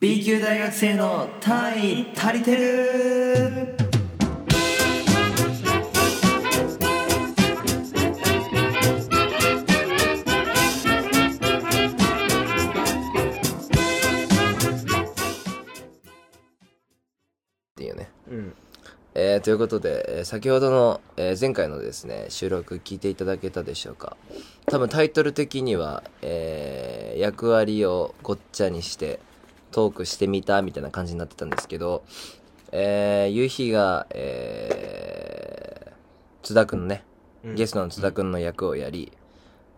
B 級大学生の単位足りてるっていうね。うんえーということで、えー先ほどの、えー前回のですね、収録聞いていただけたでしょうか。多分タイトル的には、えー役割をごっちゃにして、トークしてみたみたいな感じになってたんですけど、えー、夕日が、えー、津田くんね、うんゲストの津田くんの役をやり、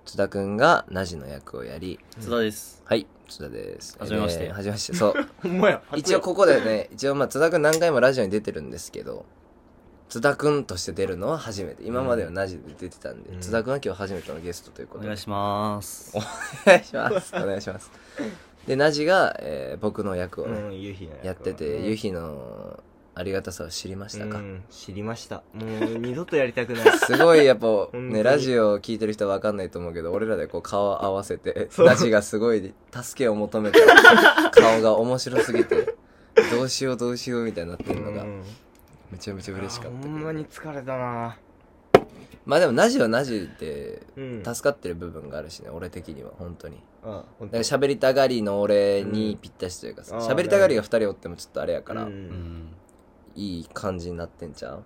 津田くんがナジの役をやり、津田です。はい、津田です。はじめましてえーはじめまして、そう。ほんまや一応ここでね、一応まあ津田くん何回もラジオに出てるんですけど、津田くんとして出るのは初めて。今まではナジで出てたんで、うん津田くんは今日初めてのゲストということで。お願いします。お願いします。お願いします。で、ナジが、えー僕の役をね、うん夕日の役やってて、うん夕日のありがたさを知りましたか、うん知りました。もう二度とやりたくない。すごいやっぱ当に。ね、ラジオを聞いてる人はわかんないと思うけど、俺らでこう顔合わせて、ナジがすごい助けを求めて、顔が面白すぎて、どうしようどうしようみたいになってるのがう、ん。めちゃめちゃ嬉しかったけど。ほんまに疲れたな。まあでもナジはナジでうん。助かってる部分があるしね、俺的には本当にあほんとだ喋りたがりの俺にぴったしというかさうん喋、りたがりが2人おってもちょっとあれやから、ううん。ん。いい感じになってんちゃう？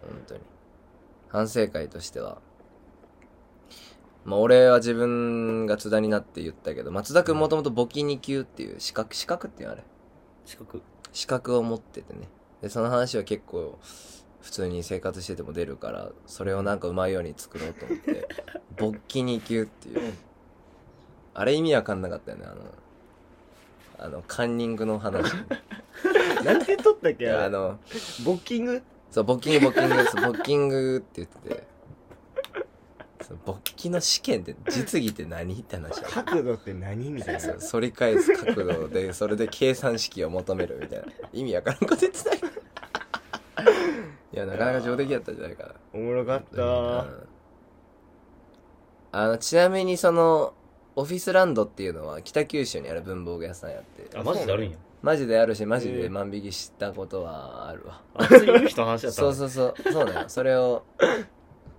本当に。反省会としては。まあ俺は自分が津田になって言ったけど松田君もともと簿記2級っていう資格資格っていうのあれ？四国。資格を持っててね。でその話は結構普通に生活してても出るからそれをなんかうまいように作ろうと思って勃起2級っていうあれ意味わかんなかったよねあのあのカンニングの話。なんで撮ったっいけあのボッキング？そうボッキングボッキングそうボッキングって言ってて。そう勃起の試験って実技って何って話だ角度って何みたいな。そう反り返す角度でそれで計算式を求めるみたいな。意味わからんこと言ってたよいやなかなか上出来やったんじゃないかな。おもろかった。うん。あのちなみにそのオフィスランドっていうのは北九州にある文房具屋さんやって。あ、マジであるんや。マジであるしマジで万引きしたことはあるわ。あ、普通に言う人の話だったそうそうそうそうだよ。それを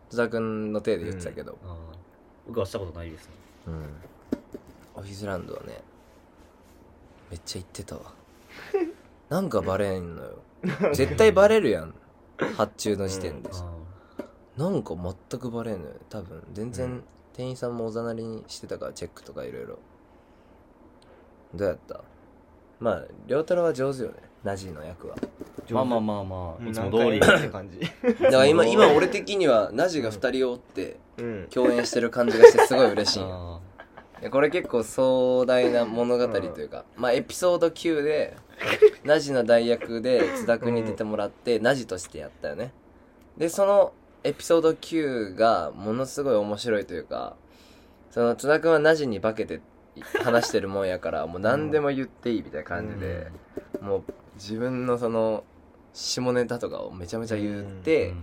戸田君の手で言ってたけど、あー僕はしたことないですね。うん。オフィスランドはねめっちゃ行ってたわ。なんかバレんのよ。絶対バレるやん。発注の時点で。さ、あなんか全くバレんのよ。多分全然うん店員さんもおざなりにしてたからチェックとかいろいろ。どうやった？まあ良太郎は上手よね。ナジの役は。ーまあまあまあまあ、いつも通り。って感じ。だから今 今俺的にはナジが2人おってうん。共演してる感じがしてすごい嬉しい。んよあでこれ結構壮大な物語というか、まあエピソード9で ナジの代役で津田君に出てもらって、ナジとしてやったよね。でそのエピソード9がものすごい面白いというかその津田君はナジに化けて話してるもんやから もう何でも言っていいみたいな感じで、もう自分のその下ネタとかをめちゃめちゃ言って、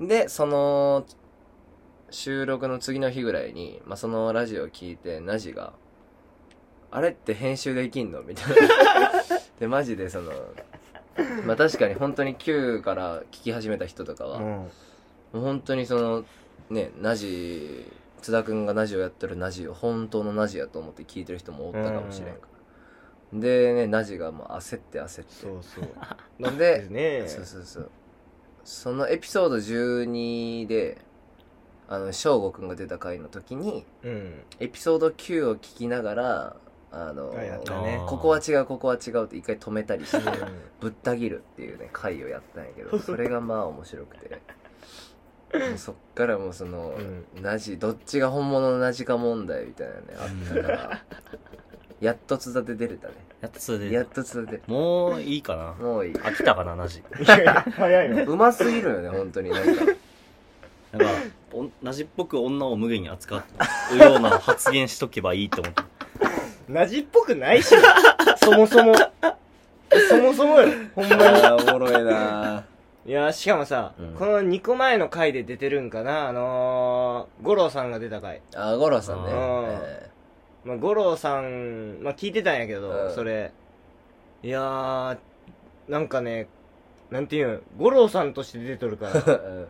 でその収録の次の日ぐらいに、まあ、そのラジオを聞いてナジが「あれって編集できんの?」みたいな。でマジでそのまあ確かに本当に Q から聞き始めた人とかは、もうんう本当にそのねナジ津田君がナジをやってるナジを本当のナジやと思って聞いてる人もおったかもしれんから、でねナジがもう焦って焦って。そうそう。なんでね。そうそうそう。そのエピソード12であの翔吾くんが出た回の時にうん。エピソード9を聞きながらあのね。ここは違うここは違うって一回止めたりしてうぶった切るっていうね回をやったんやけどそれがまあ面白くてそっからもうその、ナジどっちが本物のナジか問題みたいなねあったから。やっと津田で出れたね。やっとそれやっで。と津田でもういいかな。もういい。飽きたかな、なじ。んいやいや早いの うますぎるよね本当に。なんか。なんか、おなじっぽく女を無限に扱うような発言しとけばいいと思って。なじっぽくないしそもそも。そもそもよ。ほんまに。おもろいないやしかもさ、うん。この2個前の回で出てるんかな？あのー、五郎さんが出た回。あー五郎さんね。うん。えまあ、五郎さん、まあ聞いてたんやけど、うん。それ。いやーなんかねなんていうん五郎さんとして出とるから。うん。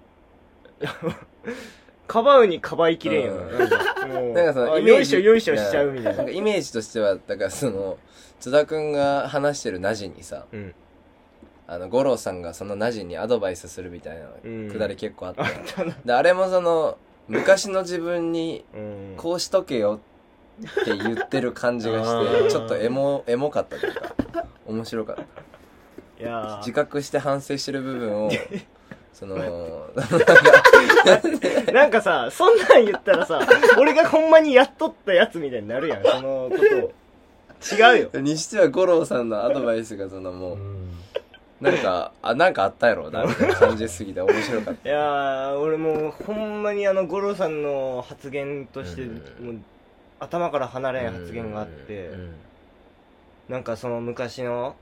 かばうにかばいきれんようん。なんかもう なんかそのあイメージよいしょよいしょしちゃうみたいな。んなかイメージとしてはだからその津田くんが話してるナジにさうんあの五郎さんがそのナジにアドバイスするみたいなうん。くだり結構あったであれもその昔の自分にうん。こうしとけよって言ってる感じがしてちょっとエモエモかったというか面白かった。いやー。自覚して反省してる部分を その なんかさ、そんなん言ったらさ、俺がほんまにやっとったやつみたいになるやん、そのことを。違うよ。にしては五郎さんのアドバイスがそのもうなんかあなんかあったやろう なみたいな感じすぎて面白かっいやー、俺もうほんまにあの、五郎さんの発言として、うん。もう頭から離たれん発言があって、うん。なんかその昔の、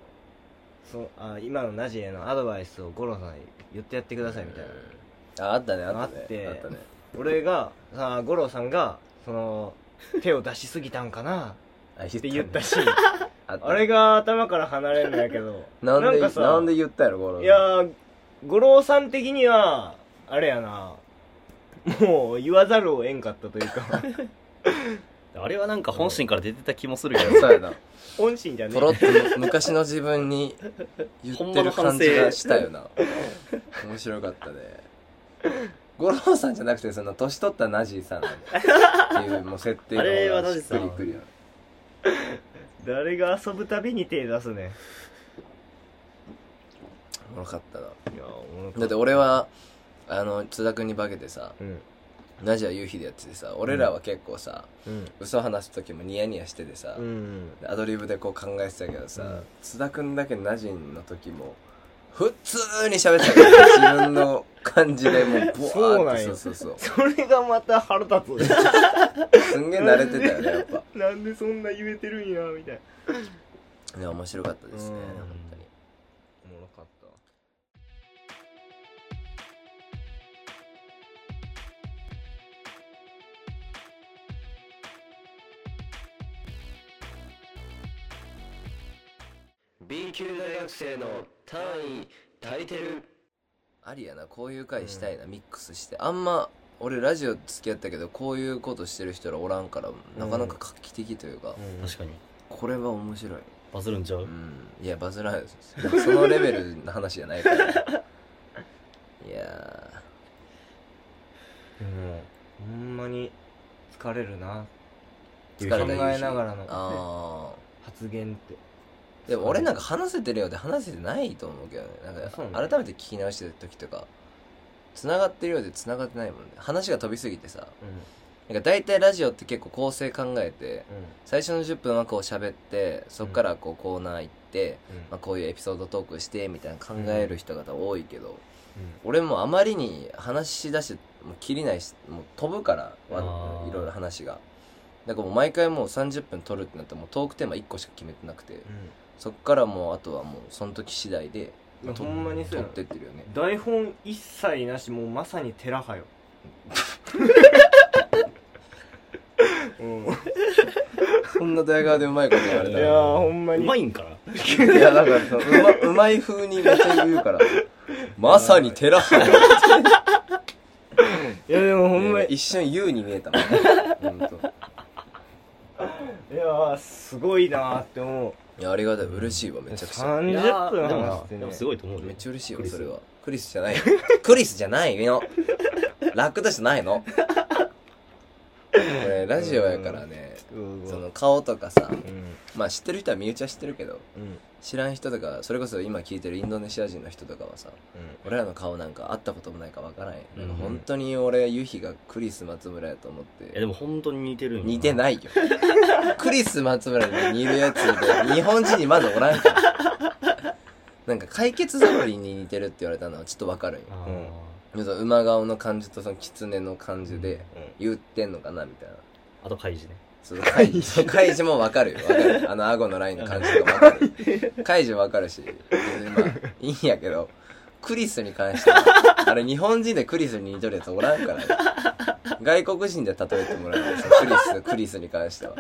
そうあ今のナジへのアドバイスを五郎さんに言ってやってくださいみたいな。ああったねあったね。あってね。俺が、さ五郎さんが、その、手を出しすぎたんかなあって言ったね。し、あった。あれが頭から離れんのやけど、なんでかさなんで言ったやろ五郎さん。いやー、五郎さん的には、あれやな、もう言わざるを得んかったというか、あれはなんか本心から出てた気もするけど。そうやな。本心じゃねポロッと昔の自分に言ってる感じがしたよな。面白かったね。五郎さんじゃなくてその年取ったナジーさんっていうもう設定あれはがしっナジさん。くりくるよ誰が遊ぶたびに手出すね。おもろかったないやおもろかだって俺はあの津田君に化けてさうん。ナジは夕日でやっててさ俺らは結構さ、うん。嘘話す時もニヤニヤしててさ、うん。アドリブでこう考えてたけどさ、うん津田君だけナジの時も普通に喋ってた。から自分の感じでもうブワーって。そうなんよそうそうそれがまた腹立つ。すんげえ慣れてたよねやっぱ。なんでそんな言えてるんや、みたいな。いや面白かったですねうん。本当に。おもろかった。ありやなこういう回したいな、ミックスして。あんま俺ラジオ付き合ったけどこういうことしてる人らおらんからなかなか画期的というか、確かに。これは面白い。バズるんちゃう？うん。いやバズらないですそのレベルの話じゃないから。いやでも、ほんまに疲れるな。疲れたえながらのあ発言って。あでも俺なんか話せてるようで話せてないと思うけどね。なんか改めて聞き直してる時とか繋がってるようで繋がってないもんね。話が飛びすぎてさ。うなんか大体ラジオって結構構成考えてん。うん。最初の10分はこう喋ってそっからこうコーナー行って、まあ、こういうエピソードトークしてみたいな考える人方多いけど、俺もあまりに話し出してもう切りないしもう飛ぶからいろいろ話が。だからもう毎回もう30分撮るってなったらもうトークテーマ1個しか決めてなくてそっからもうあとはもうその時次第でいやほんまにそう撮やってってるよね。台本一切なしもうまさに寺派よ。うん。そんな大川でうまいこと言われたいやーほんまうにまいんかな？いやだからそのうまうまい風にめっちゃ言うから。まさに寺派 いやでもほんまに。一瞬優に見えたもんほんといやーすごいなーって思ういやありがたい。嬉しいわめちゃくちゃ。30いや分でも話してね。でもすごいと思うよ。めっちゃ嬉しいよクリス。それは。クリスじゃないよ。クリスじゃないのラックダッシュないの。こ れラジオやからね。うん。その顔とかさうん。まあ知ってる人は身内は知ってるけどうん。知らん人とかそれこそ今聞いてるインドネシア人の人とかはさ俺らの顔なんか会ったこともないかわからん。やん。なんか本当に俺ユヒがクリス松村やと思っいやてでも本当に似てるんよ似てないよ。クリス松村に似るやつで日本人にまずおらんから。なんか解決ぞろりに似てるって言われたのはちょっとわかるんよ。あうん。馬顔の感じとその狐の感じで言ってんのかなみたいなあとカイジね。そのカイジ。カイジもわかる。よわかる。あの顎のラインの感じとかわかる。カイジわかるし。まあいいんやけど。クリスに関しては あれ日本人でクリスに似とるやつおらんからね。外国人で例えてもらうよそのクリスクリスに関しては。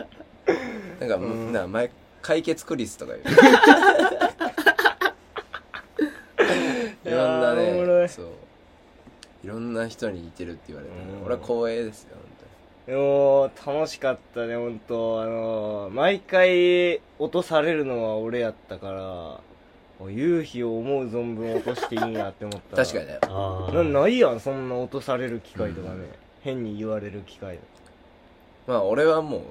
なんか、うん。な前解決クリスとか言う。いろんなねそう。いろんな人に似てるって言われて、うん。俺は光栄ですよでも楽しかったね本当。あの毎回落とされるのは俺やったからもう夕日を思う存分落としていいんやって思った。確かにね。なないやんそんな落とされる機会とかね、うん変に言われる機会まあ俺はもう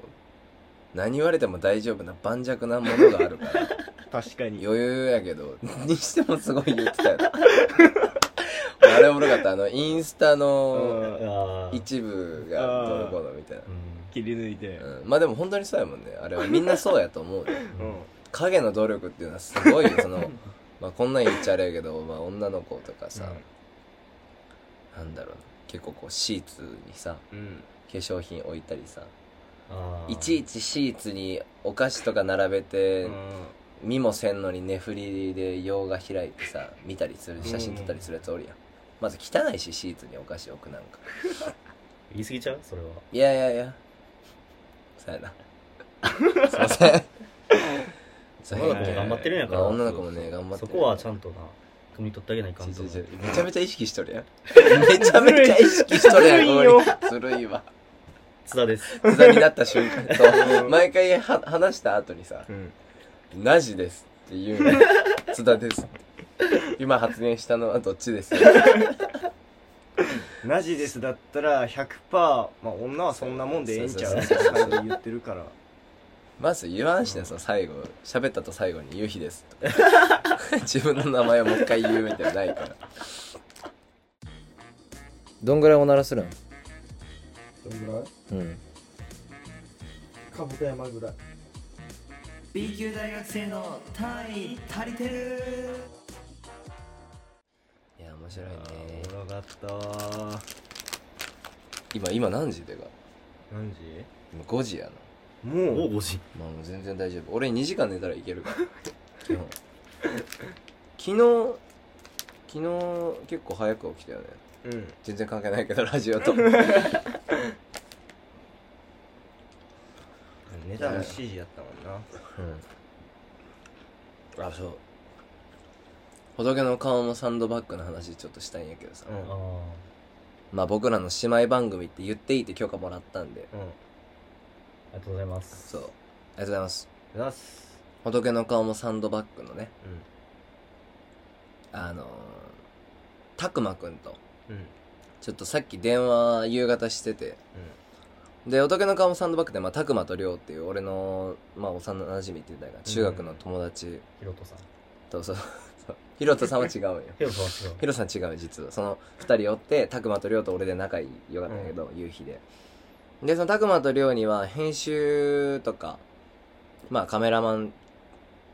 何言われても大丈夫な盤石なものがあるから。確かに。余裕やけどにしてもすごい言ってたよ あれおもろかった。あのインスタの一部がどうのこうのみたいな。うん。切り抜いて。うん、まあでも本当にそうやもんね。あれはみんなそうやと思う。ねうん。影の努力っていうのはすごいよ。そのまあこんなん言っちゃあれやけど、まあ、女の子とかさ、なんだろうな。結構こうシーツにさうん。化粧品置いたりさいちいちシーツにお菓子とか並べて、うん。見もせんのに寝振りで洋が開いてさ見たりする写真撮ったりするやつおるやん、まず汚いしシーツにお菓子置くなんか。言い過ぎちゃう？それは。いやいやいや。そうやな。すいません。そう女の子も頑張ってるんやから。まあ女の子もね頑張ってそこはちゃんとな、汲み取ってあげないかんと思う。ちょちょちょめちゃめちゃ意識しとるやん。めちゃめちゃ意識しとるやんずるいよ。ずるいわ。津田です。津田になった瞬間と毎回は話した後にさうん「ナジです」って言うの津田ですって 今発言したのはどっちです？よマジですだったら100%まあ女はそんなもんでええんちゃうそうってそうそう。そう感じで言ってるから。まず言わんしねその最後。喋ったと最後に「夕日です」と か自分の名前をもう一回言うみたいなのないから。どんぐらいおならするん？どんぐらい？うん。かぶと山ぐらい。B 級大学生の単位足りてる面白いね。おもろかった。わ今今何時でか？何時？今5時やな。もう？もう5時。まあもう全然大丈夫。俺2時間寝たらいけるから。基本 昨日昨日結構早く起きたよね。うん。全然関係ないけどラジオと。ネタの7時やったもんな。うん。あそう仏の顔もサンドバッグの話ちょっとしたいんやけどさ、うん。ああ。まあ僕らの姉妹番組って言っていいって許可もらったんで。うん。ありがとうございます。そう。ありがとうございます。出す。仏の顔もサンドバッグのね。うん。あのー、たくまくんと。うん。ちょっとさっき電話夕方してて。で仏の顔もサンドバッグで、まあ、たくまとりょうっていう俺の、まあ、幼馴染って言ったらいいかな中学の友達。ヒロトさん。と、そうそうヒロトさんは違うんよ。ヒロトさんは違う。ヒロさん違うよ実は。その二人おってたくまとりょうと俺で仲良かったんやけど、夕日ででそのたくまとりょうには編集とかまあカメラマン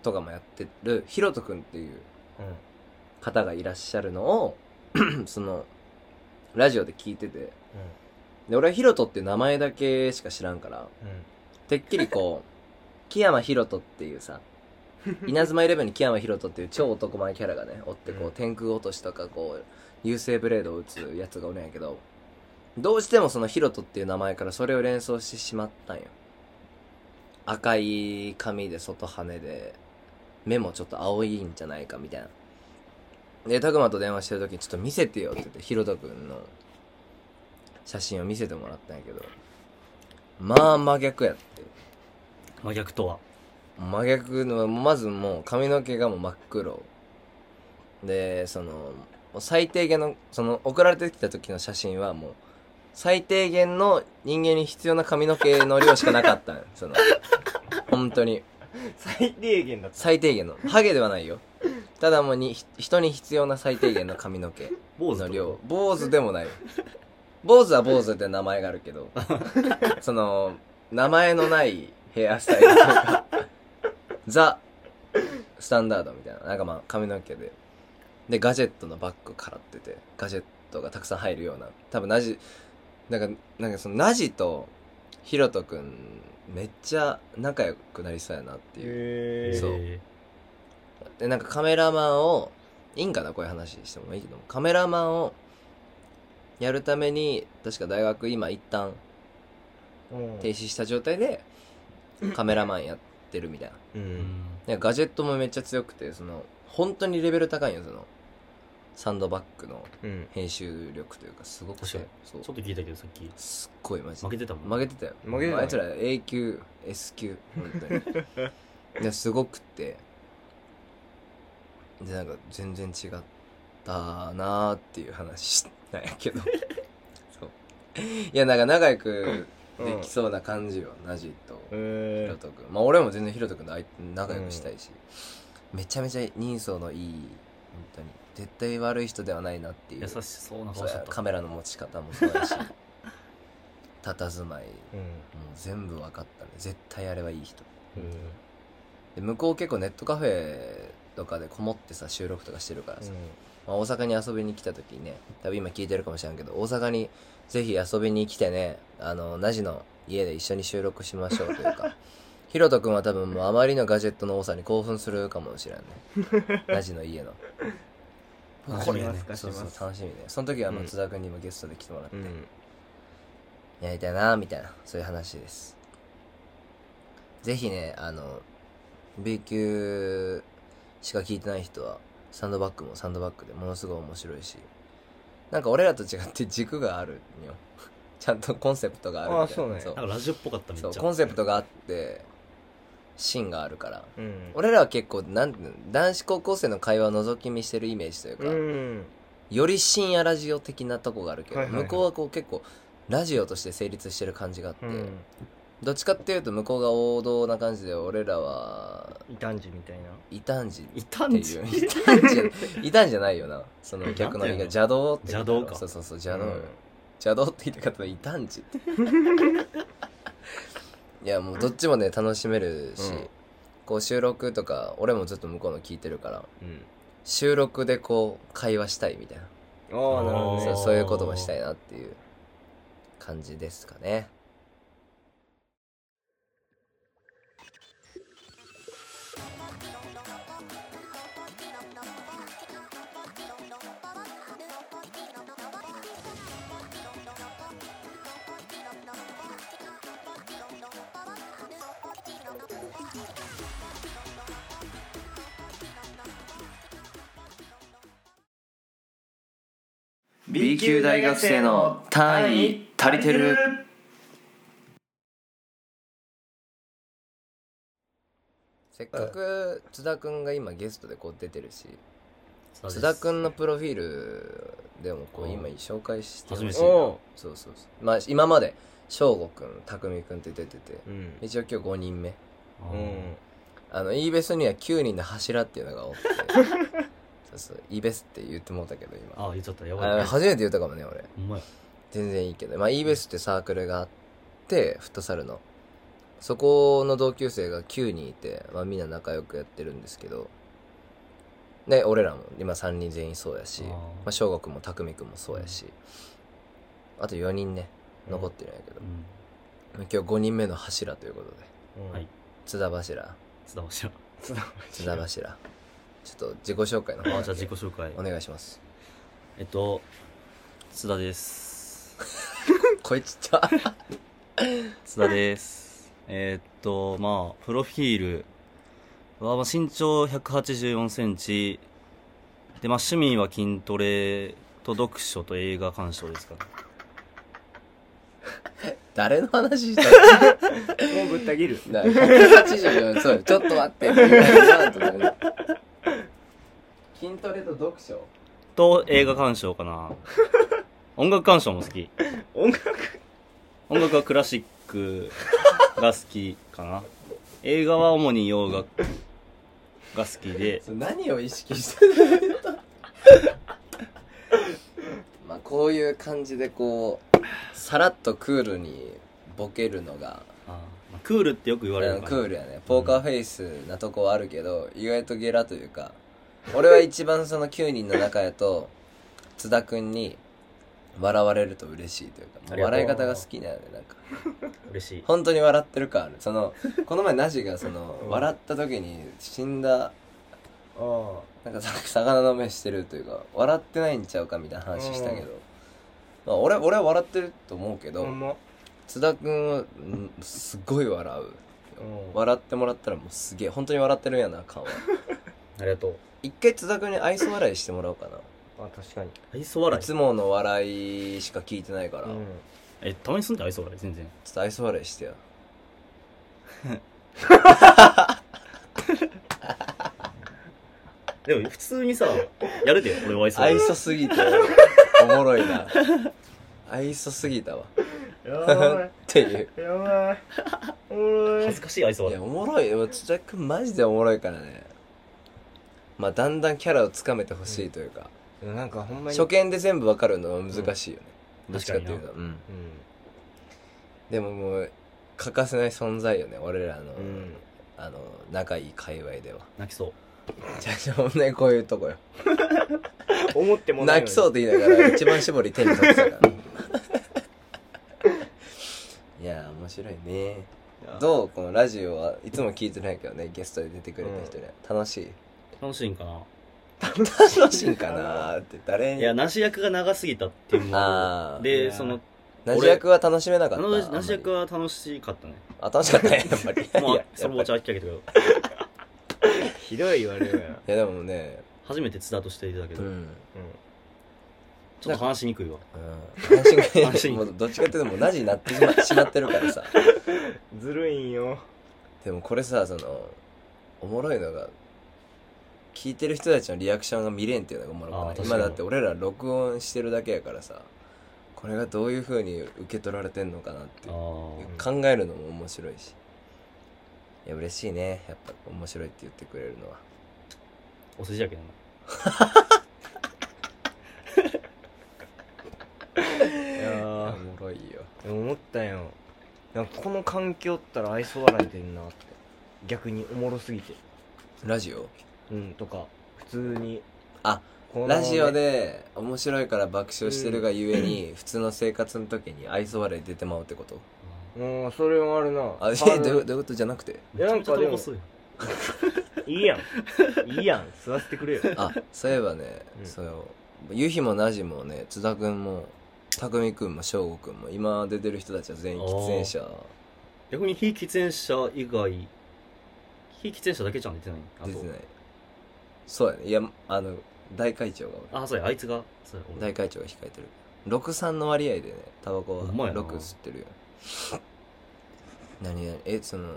とかもやってるヒロトくんっていう方がいらっしゃるのを そのラジオで聞いてて。で俺はヒロトっていう名前だけしか知らんからてっきりこう木山ヒロトっていうさ 稲妻イレブンに木山ヒロトっていう超男前キャラがねおってこううん。天空落としとかこう優勢ブレードを打つやつがおるんやけどどうしてもそのヒロトっていう名前からそれを連想してしまったんよ。赤い髪で外羽で目もちょっと青いんじゃないかみたいな。でタグマと電話してる時にちょっと見せてよって言ってヒロトくんの写真を見せてもらったんやけどまあ真逆やって。真逆とは？真逆のまずもう髪の毛がもう真っ黒。でその最低限のその送られてきた時の写真はもう最低限の人間に必要な髪の毛の量しかなかった。ん よその本当に。最低限だった最低限の。ハゲではないよ。ただもうにひ人に必要な最低限の髪の毛の量。と坊主でもない。坊主は坊主って名前があるけど。その名前のないヘアスタイルとかザスタンダードみたいななんかまあ髪の毛で。でガジェットのバッグからっててガジェットがたくさん入るような多分ナジなんかなんかそのナジとヒロトくんめっちゃ仲良くなりそうやなっていう。へそう。えでなんかカメラマンをいいんかなこういう話してもいいけどカメラマンをやるために確か大学今一旦停止した状態でカメラマンやっってるみたいな。ううんガジェットもめっちゃ強くてその本当にレベル高いんよそのサンドバッグのうん。編集力というかすごくて。確かにそう。ちょっと聞いたけどさっき。すっごいマジで。負けてたもん負けてたよ。負けてたあいつら A 級 S 級本当に。ですごくって。でなんか全然違ったなーっていう話なんやけど。そう。いやなんか仲良くできそうな感じよ、ナジとひえろとくんまあ俺も全然ひろとくんとあい仲良くしたいし、めちゃめちゃ人相のいい本当に。絶対悪い人ではないなっていう。優しそうな顔しカメラの持ち方もそうだし。佇まい。もううん全部分かったね。絶対あれはいい人。うんで向こう結構ネットカフェとかでこもってさ収録とかしてるからさ、まあ、大阪に遊びに来た時にね多分今聞いてるかもしれんけど大阪にぜひ遊びに来てねあのナジの家で一緒に収録しましょうというか ヒロト君は多分もうあまりのガジェットの多さに興奮するかもしれんね。ナジの家の。これね貸しそうそう楽しみね。その時はもううん。津田君にもゲストで来てもらって、うん。やりたいなみたいなそういう話です。ぜひねあの B 級しか聞いてない人はサンドバッグもサンドバッグでものすごい面白いし。なんか俺らと違って軸があるんよ。ちゃんとコンセプトがあるみたいな。あそうね。そう。なんかラジオっぽかっためっちゃ。そうコンセプトがあって芯があるから。うん。俺らは結構なん男子高校生の会話を覗き見してるイメージというか、うん。より深夜ラジオ的なとこがあるけど、はいはいはい。向こうはこう結構ラジオとして成立してる感じがあって、うんどっちかっていうと向こうが王道な感じで俺らは異端児みたいな。異端児？異端児。異端児異端児じゃないよな。その逆の意味が邪道って邪道か。そうそうそう邪道。よ、うん。邪道って言って方は異端児。いやもうどっちもね楽しめるし、うん。こう収録とか俺もずっと向こうの聞いてるからうん。収録でこう会話したいみたいな。ああなるほどね。そうそういうこともしたいなっていう感じですかね「B 級大学生の単位足りてる」せっかく津田くんが今ゲストでこう出てるし津田くんのプロフィールでもこううん。今紹介して初めてほしいなおう。そうそうそう。まあ今まで翔吾くん匠くんって出ててうん。一応今日5人目。うん。あの E ベスには9人の柱っていうのがおって そうそう E ベスって言ってもうたけど今。あー言っちゃった。やあばい。初めて言ったかもね俺。ほんまや。全然いいけど。まあ E ベスってサークルがあってフットサルの。そこの同級生が9人いて、まあ、みんな仲良くやってるんですけど。で俺らも今3人全員そうやしまあ、翔吾君も匠君もそうやし、あと4人ね残ってるんやけど、うん。今日5人目の柱ということで。うん。はい。津田柱。津田柱。津田柱ちょっと自己紹介の方あじゃあ自己紹介。お願いします。えっと津田です。声ちっちゃ津田です。えーっとまあプロフィール。はまあ身長1 8 4センチ。でまあ趣味は筋トレと読書と映画鑑賞ですかね。誰の話したもうぶった切る。な184そうちょっと待って って言わんとダメだ筋トレと読書？と映画鑑賞かな。音楽鑑賞も好き。音楽？音楽はクラシックが好きかな。映画は主に洋楽が好きで。何を意識してるの？まあこういう感じでこうさらっとクールにボケるのが。クールってよく言われるうんかなクールやね。ポーカーフェイスなとこはあるけど意外とゲラというか俺は一番その9人の中やと津田君に笑われると嬉しいというかう。笑い方が好きだよねなんか。嬉しい。本当に笑ってる感ある。そのこの前ナジがその笑った時に死んだなんかさ魚の目してるというか笑ってないんちゃうかみたいな話したけど、まあ、俺俺は笑ってると思うけど、津田君はんすごい笑う笑ってもらったらもうすげえ本当に笑ってるんやな感は。ありがとう一回津田君に愛想笑いしてもらおうかな。あ確かに。愛想笑い？いつもの笑いしか聞いてないから、うん。えたまにすんで愛想笑い全然。ちょっと愛想笑いしてよ。でも普通にさやるで俺は愛想笑い。愛想すぎておもろいな。愛想すぎたわ。やばっていう。いやばい。おもろい。恥ずかしい愛想笑い。いやおもろい。よ津田君マジでおもろいからねまあだんだんキャラをつかめてほしいというか、なんかほんまに初見で全部わかるのは難しいよね、うん。どっちかっていうと。うん。うん。でももう欠かせない存在よね俺らの、うん。あの仲いい界隈では。泣きそう。じゃあしょうねこういうとこよ。思っても泣きそうって言いながら一番絞り手に取ってたから いやー面白いね。どう？このラジオはいつも聞いてないけどねゲストで出てくれた人には、楽しい？楽しいんかな？楽しいんかな？ーって誰？にいやなし役が長すぎたっていうのでそのなし役は楽しめなかあった。のなし役はは楽しかったね。あ楽しかったねやっぱり。まあいやそれもお茶き上げたけど。ひどい言われるやいやでもね初めて津田としていたけど、うん。ちょっと話しにくいわ。うん。話が話もうどっちかっていうともうなじになってしましまってるからさ。う んずるいんよ。でもこれさそのおもろいのが聞いてる人たちのリアクションが見れんっていうのがおもろくない。今だって俺ら録音してるだけやからさこれがどういう風に受け取られてんのかなって考えるのも面白いし。いや嬉しいね。やっぱ面白いって言ってくれるのは。お世辞やけど いやおーもろいよ。でも思ったんよ。なんかこの環境ったら愛想笑い出んなって。逆におもろすぎて。ラジオ？うんとか普通に。あこのラジオで面白いから爆笑してるがゆえに、普通の生活の時に愛想笑い出てまうってこと？うんそれもあるな。あえあどういうどういうことじゃなくて？いやなんかでも いいやん。いいやん。吸わせてくれよ。あそういえばね、うん。そうゆひもなじもね津田君もたくみ君も翔吾君も今出てる人たちは全員喫煙者。逆に非喫煙者以外非喫煙者だけじゃん出てない。あと出てないそうやね。いやあの大会長があそうや。あいつがそうや。俺大会長が控えてる。63の割合でねタバコはほんまやな。6吸ってるよ。何々えその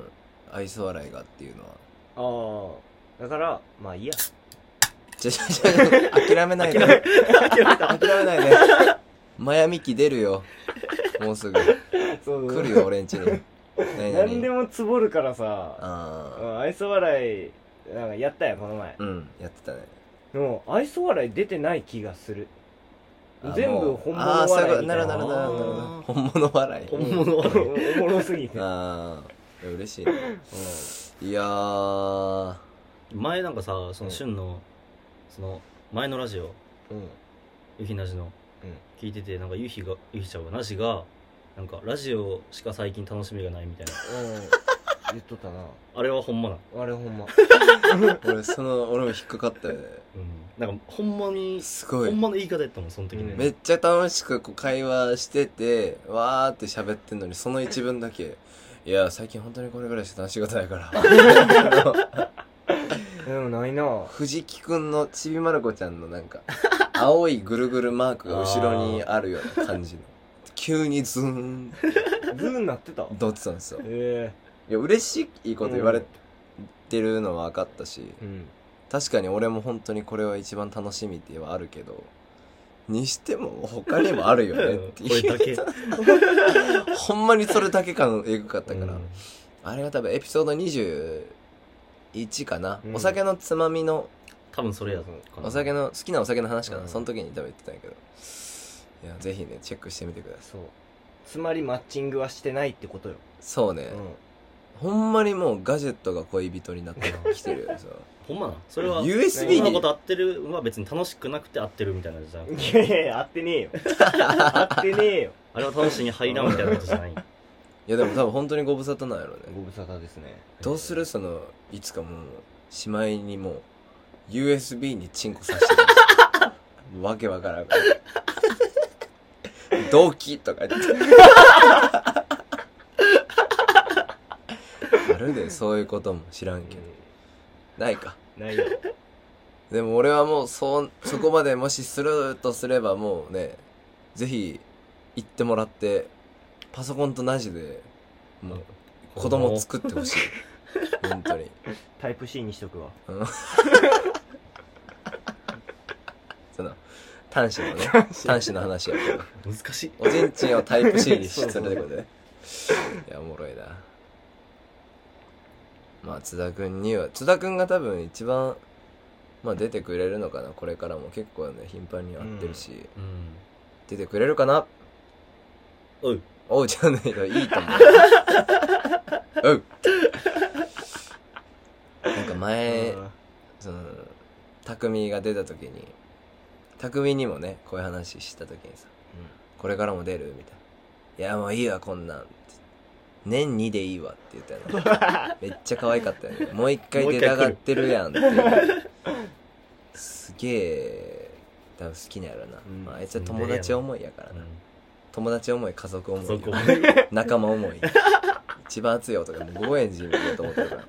愛想笑いがっていうのは？ああだからまあいいや。ちょちょちょ諦めないで。諦めないで。マヤミキ出るよ。もうすぐ。そう来るよ俺んちに。何何？で々もつぼるからさ。あうん愛想笑いなんかやったやんこの前。あうんやってたね。でも愛想笑い出てない気がする。あ全部本物あーそういうこと。笑いみたな。ないるほどなるほどなるほど。本物笑い。本物笑いおもろすぎて。ああ嬉しい。ねいやー。前なんかさそのうん。旬のその前のラジオうん。ゆひなじの聞いててなんかゆひがゆひちゃんがなしがなんかラジオしか最近楽しみがないみたいな。うん言っとったな。あれはほんまなあれほんま。俺その俺も引っかかったよね。うん。なんかほんまにすごい。ほんまの言い方やったもんその時にうん。めっちゃ楽しくこう会話しててわーって喋ってんのにその一文だけ。いや最近本当にこれぐらいしか仕事ないから。でもないな。藤木くんのちびまる子ちゃんのなんか青いぐるぐるマークが後ろにあるような感じの。急にズーンズーンなってた？ドってたんですよ。えいや嬉しいこと言われてるのは分かったしえうん。確かに俺も本当にこれは一番楽しみってはあるけどにしても他にもあるよねっていう。ほんまにそれだけ感エグかったから、うん。あれが多分エピソード21かな、うん。お酒のつまみの多分それやお酒の好きなお酒の話かな、うん。その時に多分言ってたんやけど。いやぜひねチェックしてみてください。そう。つまりマッチングはしてないってことよ。そうね、ほんまにもうガジェットが恋人になってきてるよほんまなそれは USB に。そんなこと合ってるは別に楽しくなくて合ってるみたいなじゃんうんいやいやいや合ってねえよ。合ってねえよ。あれは楽しみに入らんみたいなことじゃない？いやでも多分本当にご無沙汰なんやろね。ご無沙汰ですね。どうするそのいつかもうしまいにもう USB にチンコさせてるわけわからんから。動機とか言ってあるるでそういうことも知らんけど。ないか。ないよでも俺はもうそそこまでもしするとすればもうねぜひ行ってもらってパソコンとなじでもう子供作ってほしい。本当に。タイプ C にしとくわ。その端子のね端子。の話やけど。難しい。おちんちんをタイプ C にするってことねいやおもろいなまあ津田君には津田君が多分一番まあ出てくれるのかな。これからも。結構ね頻繁に会ってるし、うん。出てくれるかな？おうおうじゃないと いいと思う。おう。なんか前その匠が出た時に匠にもねこういう話した時にさ「これからも出る?」みたいな「いやもういいわこんなん」年2でいいわって言ったの めっちゃ可愛かったよね。もう一回出たがってるやんってすげえ多分好きなんやろな、うん。まあ、あいつは友達思いやからな、友達思い家族思い仲間思い。一番熱い男もう5円寺だと思ってるから。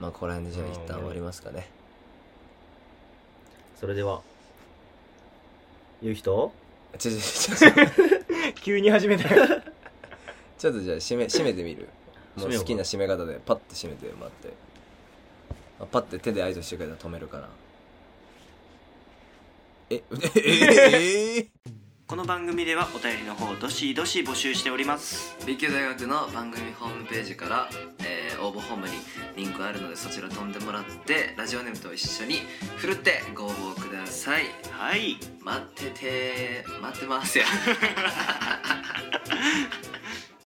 まあここら辺でじゃあ一旦終わりますかね。それではゆうひとちょちょちょちょ急に始めたよちょっとじゃあ締め 締めてみる？もう好きな締め方でパッて締めてもらって。あパッて手で合図してくれたら止めるから。ええええこの番組ではお便りの方どしどし募集しております B 級大学の番組ホームページから、えー応募ホームにリンクあるのでそちら飛んでもらってラジオネームと一緒にふるってご応募くださいはい待ってて待ってますや